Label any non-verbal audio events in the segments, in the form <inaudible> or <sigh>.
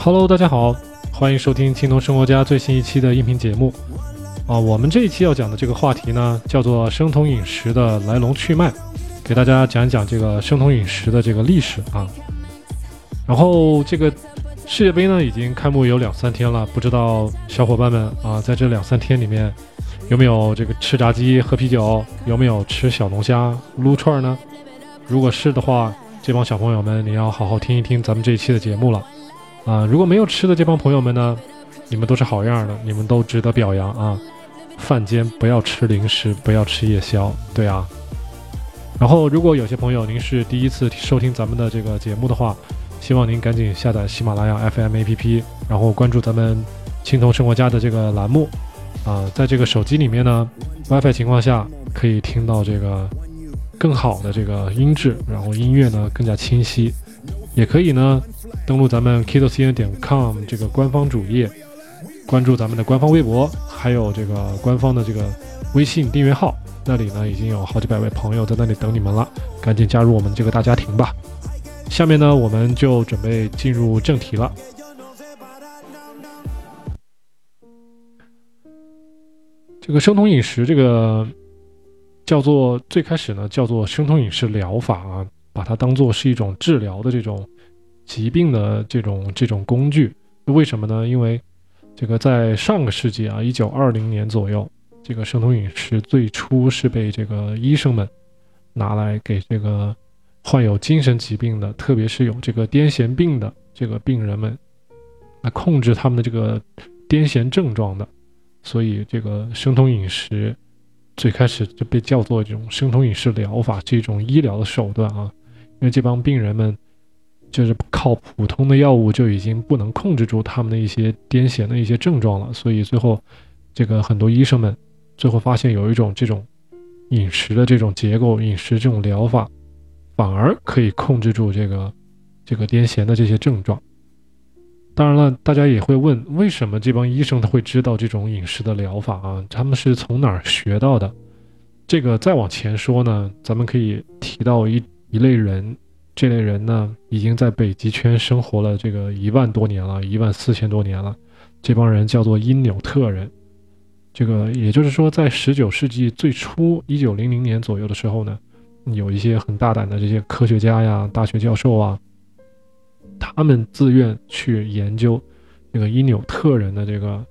Hello，大家好，欢迎收听青铜生活家最新一期的音频节目。啊，我们这一期要讲的这个话题呢，叫做生酮饮食的来龙去脉，给大家讲一讲这个生酮饮食的这个历史啊。然后这个世界杯呢，已经开幕有两三天了，不知道小伙伴们啊，在这两三天里面有没有这个吃炸鸡、喝啤酒，有没有吃小龙虾、撸串呢？如果是的话，这帮小朋友们，你要好好听一听咱们这一期的节目了。啊，如果没有吃的这帮朋友们呢，你们都是好样的，你们都值得表扬啊！饭间不要吃零食，不要吃夜宵，对啊。然后，如果有些朋友您是第一次收听咱们的这个节目的话，希望您赶紧下载喜马拉雅 FM APP，然后关注咱们青铜生活家的这个栏目。啊，在这个手机里面呢，WiFi 情况下可以听到这个更好的这个音质，然后音乐呢更加清晰。也可以呢，登录咱们 kidocn 点 com 这个官方主页，关注咱们的官方微博，还有这个官方的这个微信订阅号，那里呢已经有好几百位朋友在那里等你们了，赶紧加入我们这个大家庭吧。下面呢，我们就准备进入正题了。这个生酮饮食，这个叫做最开始呢叫做生酮饮食疗法啊。把它当做是一种治疗的这种疾病的这种这种工具，为什么呢？因为这个在上个世纪啊，一九二零年左右，这个生酮饮食最初是被这个医生们拿来给这个患有精神疾病的，特别是有这个癫痫病的这个病人们来控制他们的这个癫痫症状的，所以这个生酮饮食最开始就被叫做这种生酮饮食疗法，是一种医疗的手段啊。因为这帮病人们就是靠普通的药物就已经不能控制住他们的一些癫痫的一些症状了，所以最后这个很多医生们最后发现有一种这种饮食的这种结构、饮食这种疗法，反而可以控制住这个这个癫痫的这些症状。当然了，大家也会问，为什么这帮医生他会知道这种饮食的疗法啊？他们是从哪儿学到的？这个再往前说呢，咱们可以提到一。一类人，这类人呢，已经在北极圈生活了这个一万多年了，一万四千多年了。这帮人叫做因纽特人。这个也就是说，在十九世纪最初，一九零零年左右的时候呢，有一些很大胆的这些科学家呀、大学教授啊，他们自愿去研究这个因纽特人的这个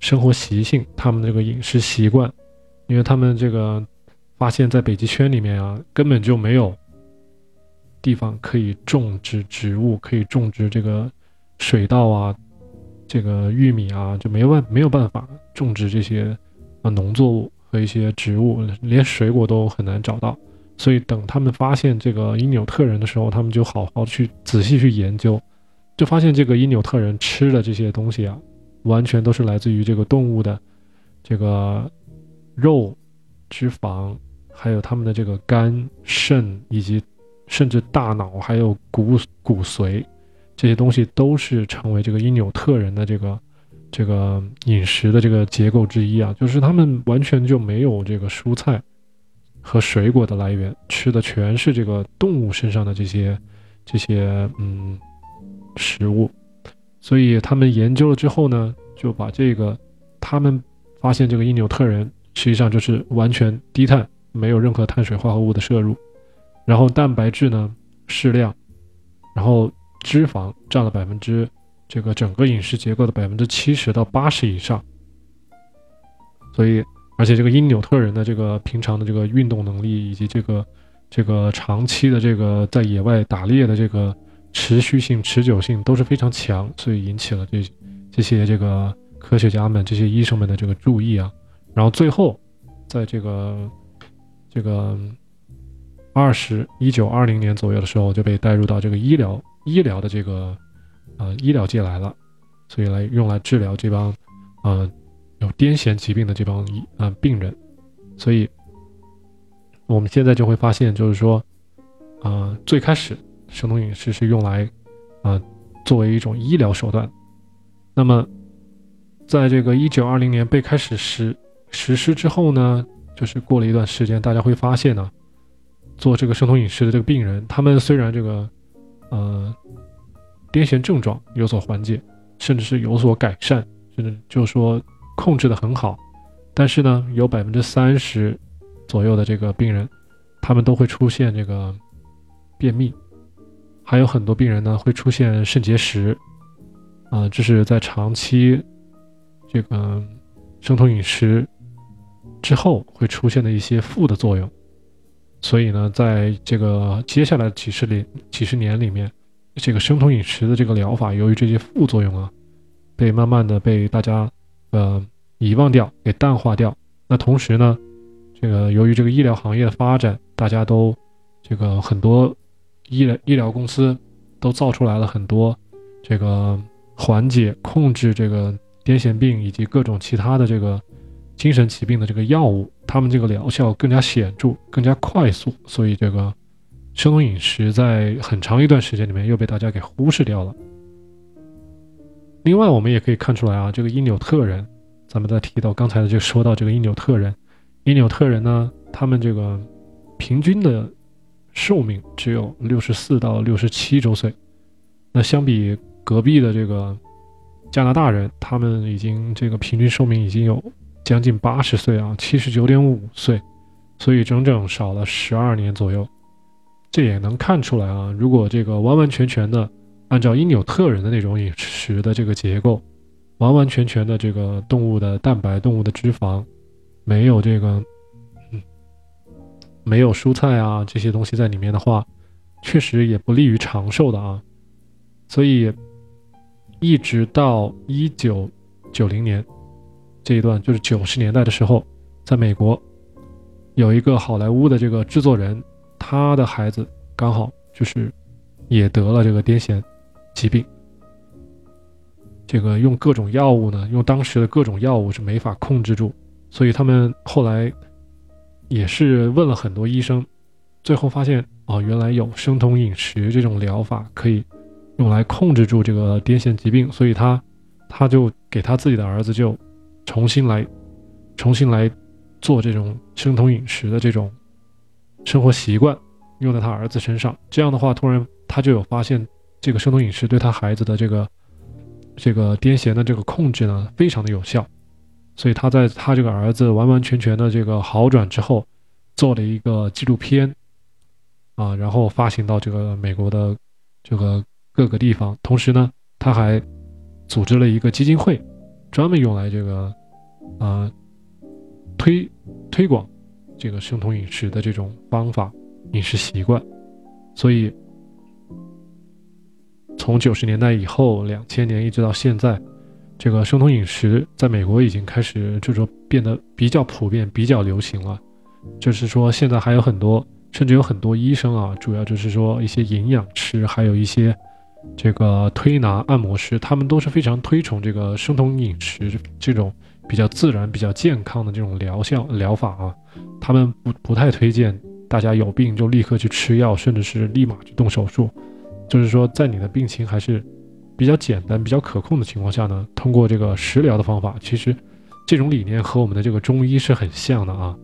生活习性，他们的这个饮食习惯，因为他们这个发现，在北极圈里面啊，根本就没有。地方可以种植植物，可以种植这个水稻啊，这个玉米啊，就没有办没有办法种植这些啊农作物和一些植物，连水果都很难找到。所以等他们发现这个因纽特人的时候，他们就好好去仔细去研究，就发现这个因纽特人吃的这些东西啊，完全都是来自于这个动物的这个肉、脂肪，还有他们的这个肝、肾以及。甚至大脑还有骨骨髓，这些东西都是成为这个因纽特人的这个这个饮食的这个结构之一啊，就是他们完全就没有这个蔬菜和水果的来源，吃的全是这个动物身上的这些这些嗯食物，所以他们研究了之后呢，就把这个他们发现这个因纽特人实际上就是完全低碳，没有任何碳水化合物的摄入。然后蛋白质呢适量，然后脂肪占了百分之这个整个饮食结构的百分之七十到八十以上，所以而且这个因纽特人的这个平常的这个运动能力以及这个这个长期的这个在野外打猎的这个持续性持久性都是非常强，所以引起了这这些这个科学家们这些医生们的这个注意啊，然后最后在这个这个。二十一九二零年左右的时候就被带入到这个医疗医疗的这个呃医疗界来了，所以来用来治疗这帮呃有癫痫疾病的这帮医呃病人，所以我们现在就会发现，就是说呃最开始生酮饮食是用来啊作为一种医疗手段，那么在这个一九二零年被开始实实施之后呢，就是过了一段时间，大家会发现呢。做这个生酮饮食的这个病人，他们虽然这个，呃，癫痫症状有所缓解，甚至是有所改善，甚至就是说控制的很好。但是呢，有百分之三十左右的这个病人，他们都会出现这个便秘，还有很多病人呢会出现肾结石，啊，这是在长期这个生酮饮食之后会出现的一些负的作用。所以呢，在这个接下来几十年几十年里面，这个生酮饮食的这个疗法，由于这些副作用啊，被慢慢的被大家呃。遗忘掉，给淡化掉。那同时呢，这个由于这个医疗行业的发展，大家都这个很多医疗医疗公司都造出来了很多这个缓解、控制这个癫痫病以及各种其他的这个精神疾病的这个药物，他们这个疗效更加显著、更加快速，所以这个生酮饮食在很长一段时间里面又被大家给忽视掉了。另外，我们也可以看出来啊，这个因纽特人。咱们再提到刚才的，就说到这个因纽特人，因纽特人呢，他们这个平均的寿命只有六十四到六十七周岁，那相比隔壁的这个加拿大人，他们已经这个平均寿命已经有将近八十岁啊，七十九点五岁，所以整整少了十二年左右。这也能看出来啊，如果这个完完全全的按照因纽特人的那种饮食的这个结构。完完全全的这个动物的蛋白、动物的脂肪，没有这个，嗯没有蔬菜啊这些东西在里面的话，确实也不利于长寿的啊。所以，一直到一九九零年这一段，就是九十年代的时候，在美国有一个好莱坞的这个制作人，他的孩子刚好就是也得了这个癫痫疾病。这个用各种药物呢，用当时的各种药物是没法控制住，所以他们后来也是问了很多医生，最后发现哦，原来有生酮饮食这种疗法可以用来控制住这个癫痫疾病，所以他他就给他自己的儿子就重新来重新来做这种生酮饮食的这种生活习惯，用在他儿子身上。这样的话，突然他就有发现，这个生酮饮食对他孩子的这个。这个癫痫的这个控制呢，非常的有效，所以他在他这个儿子完完全全的这个好转之后，做了一个纪录片，啊，然后发行到这个美国的这个各个地方。同时呢，他还组织了一个基金会，专门用来这个啊推推广这个生酮饮食的这种方法、饮食习惯，所以。从九十年代以后，两千年一直到现在，这个生酮饮食在美国已经开始就是说变得比较普遍、比较流行了。就是说，现在还有很多，甚至有很多医生啊，主要就是说一些营养师，还有一些这个推拿按摩师，他们都是非常推崇这个生酮饮食这种比较自然、比较健康的这种疗效疗法啊。他们不不太推荐大家有病就立刻去吃药，甚至是立马去动手术。就是说，在你的病情还是比较简单、比较可控的情况下呢，通过这个食疗的方法，其实这种理念和我们的这个中医是很像的啊。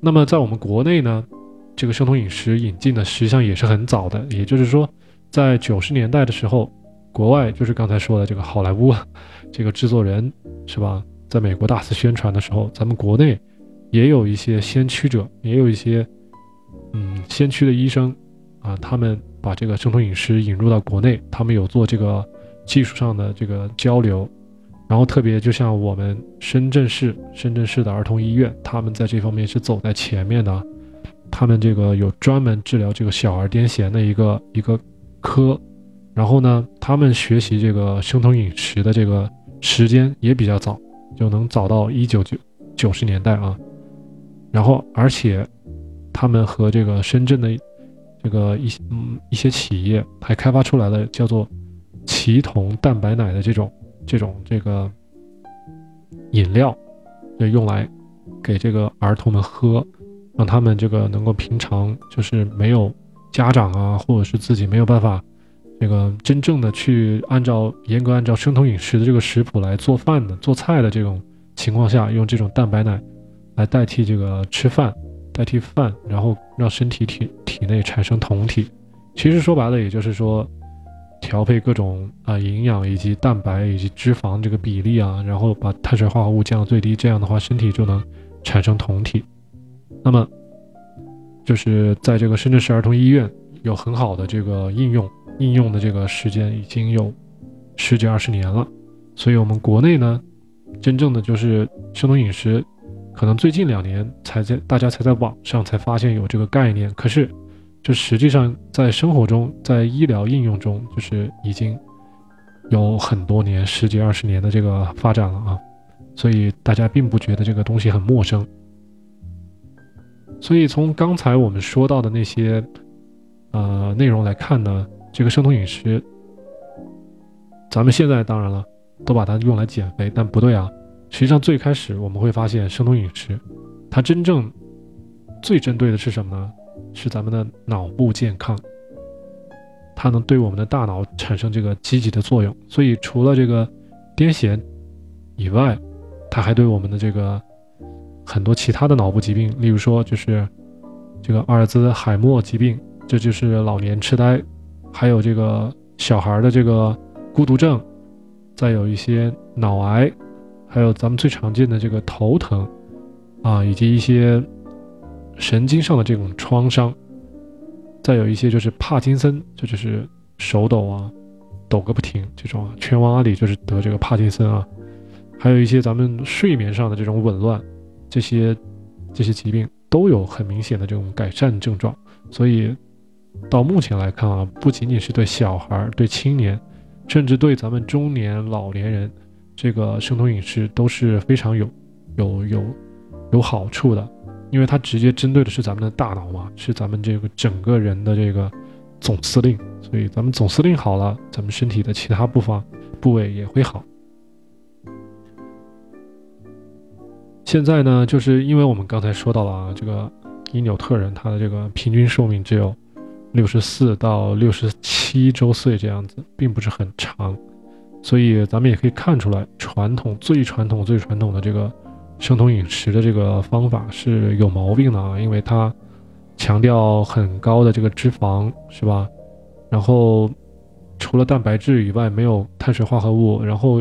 那么在我们国内呢，这个生酮饮食引进的实际上也是很早的，也就是说，在九十年代的时候，国外就是刚才说的这个好莱坞 <laughs> 这个制作人是吧，在美国大肆宣传的时候，咱们国内也有一些先驱者，也有一些嗯先驱的医生啊，他们。把这个生酮饮食引入到国内，他们有做这个技术上的这个交流，然后特别就像我们深圳市深圳市的儿童医院，他们在这方面是走在前面的，他们这个有专门治疗这个小儿癫痫的一个一个科，然后呢，他们学习这个生酮饮食的这个时间也比较早，就能早到一九九九十年代啊，然后而且他们和这个深圳的。这个一些嗯一些企业还开发出来了叫做奇酮蛋白奶的这种这种这个饮料，就用来给这个儿童们喝，让他们这个能够平常就是没有家长啊，或者是自己没有办法这个真正的去按照严格按照生酮饮食的这个食谱来做饭的做菜的这种情况下，用这种蛋白奶来代替这个吃饭。代替饭，然后让身体体体内产生酮体，其实说白了，也就是说，调配各种啊营养以及蛋白以及脂肪这个比例啊，然后把碳水化合物降到最低，这样的话身体就能产生酮体。那么，就是在这个深圳市儿童医院有很好的这个应用，应用的这个时间已经有十几二十年了。所以，我们国内呢，真正的就是生酮饮食，可能最近两年才在大家才在网上才发现有这个概念。可是，就实际上在生活中，在医疗应用中，就是已经有很多年十几二十年的这个发展了啊。所以大家并不觉得这个东西很陌生。所以从刚才我们说到的那些，呃内容来看呢，这个生酮饮食，咱们现在当然了，都把它用来减肥，但不对啊。实际上最开始我们会发现，生酮饮食，它真正最针对的是什么呢？是咱们的脑部健康，它能对我们的大脑产生这个积极的作用。所以除了这个癫痫以外，它还对我们的这个。很多其他的脑部疾病，例如说就是这个阿尔兹海默疾病，这就是老年痴呆，还有这个小孩的这个孤独症，再有一些脑癌，还有咱们最常见的这个头疼啊，以及一些神经上的这种创伤，再有一些就是帕金森，这就是手抖啊，抖个不停这种啊，全王阿里就是得这个帕金森啊，还有一些咱们睡眠上的这种紊乱。这些这些疾病都有很明显的这种改善症状，所以到目前来看啊，不仅仅是对小孩、对青年，甚至对咱们中年、老年人，这个生酮饮食都是非常有有有有好处的，因为它直接针对的是咱们的大脑嘛，是咱们这个整个人的这个总司令，所以咱们总司令好了，咱们身体的其他部分部位也会好。现在呢，就是因为我们刚才说到了啊，这个因纽特人他的这个平均寿命只有六十四到六十七周岁这样子，并不是很长，所以咱们也可以看出来，传统最传统最传统的这个生酮饮食的这个方法是有毛病的啊，因为它强调很高的这个脂肪，是吧？然后除了蛋白质以外，没有碳水化合物，然后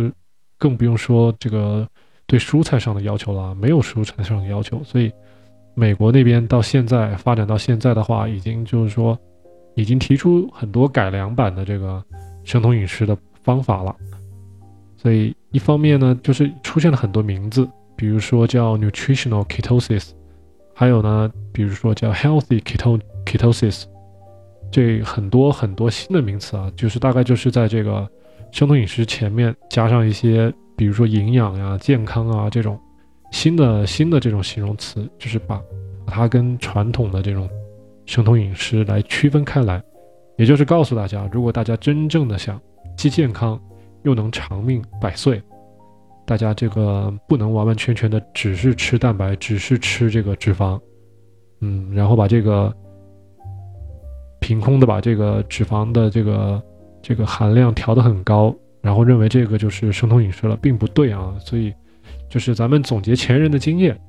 更不用说这个。对蔬菜上的要求了，没有蔬菜上的要求，所以美国那边到现在发展到现在的话，已经就是说，已经提出很多改良版的这个生酮饮食的方法了。所以一方面呢，就是出现了很多名字，比如说叫 nutritional ketosis，还有呢，比如说叫 healthy keto ketosis，这很多很多新的名词啊，就是大概就是在这个生酮饮食前面加上一些。比如说营养呀、健康啊这种新的新的这种形容词，就是把把它跟传统的这种生酮饮食来区分开来，也就是告诉大家，如果大家真正的想既健康又能长命百岁，大家这个不能完完全全的只是吃蛋白，只是吃这个脂肪，嗯，然后把这个凭空的把这个脂肪的这个这个含量调得很高。然后认为这个就是生酮饮食了，并不对啊！所以，就是咱们总结前人的经验，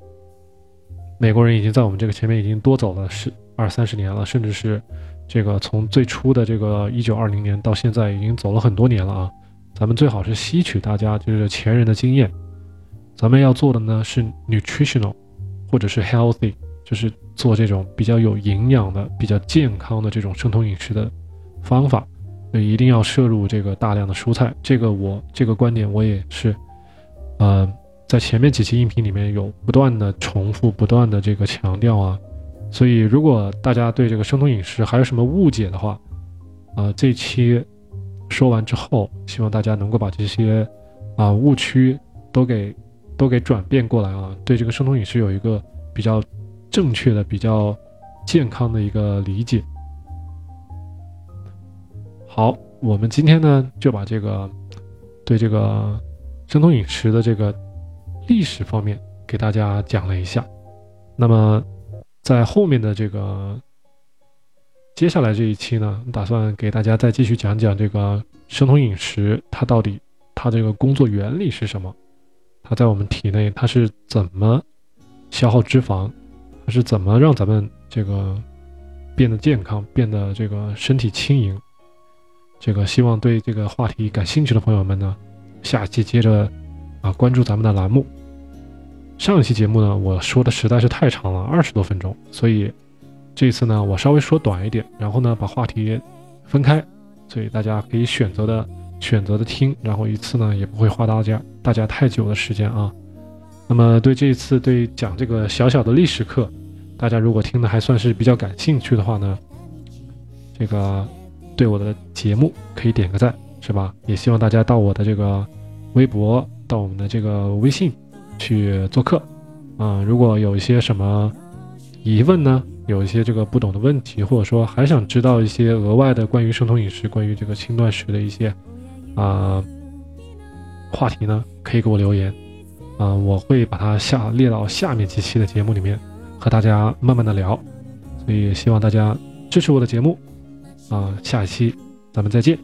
美国人已经在我们这个前面已经多走了十二三十年了，甚至是这个从最初的这个一九二零年到现在已经走了很多年了啊！咱们最好是吸取大家就是前人的经验，咱们要做的呢是 nutritional，或者是 healthy，就是做这种比较有营养的、比较健康的这种生酮饮食的方法。一定要摄入这个大量的蔬菜，这个我这个观点我也是，呃，在前面几期音频里面有不断的重复，不断的这个强调啊，所以如果大家对这个生酮饮食还有什么误解的话，啊，这期说完之后，希望大家能够把这些啊误区都给都给转变过来啊，对这个生酮饮食有一个比较正确的、比较健康的一个理解。好，我们今天呢就把这个对这个生酮饮食的这个历史方面给大家讲了一下。那么在后面的这个接下来这一期呢，打算给大家再继续讲讲这个生酮饮食它到底它这个工作原理是什么？它在我们体内它是怎么消耗脂肪？它是怎么让咱们这个变得健康、变得这个身体轻盈？这个希望对这个话题感兴趣的朋友们呢，下期接着啊关注咱们的栏目。上一期节目呢，我说的实在是太长了，二十多分钟，所以这次呢，我稍微说短一点，然后呢把话题分开，所以大家可以选择的选择的听，然后一次呢也不会花大家大家太久的时间啊。那么对这一次对讲这个小小的历史课，大家如果听的还算是比较感兴趣的话呢，这个对我的节目可以点个赞，是吧？也希望大家到我的这个微博，到我们的这个微信。去做客，啊，如果有一些什么疑问呢，有一些这个不懂的问题，或者说还想知道一些额外的关于生酮饮食、关于这个轻断食的一些啊话题呢，可以给我留言，啊，我会把它下列到下面几期的节目里面和大家慢慢的聊，所以希望大家支持我的节目，啊，下一期咱们再见。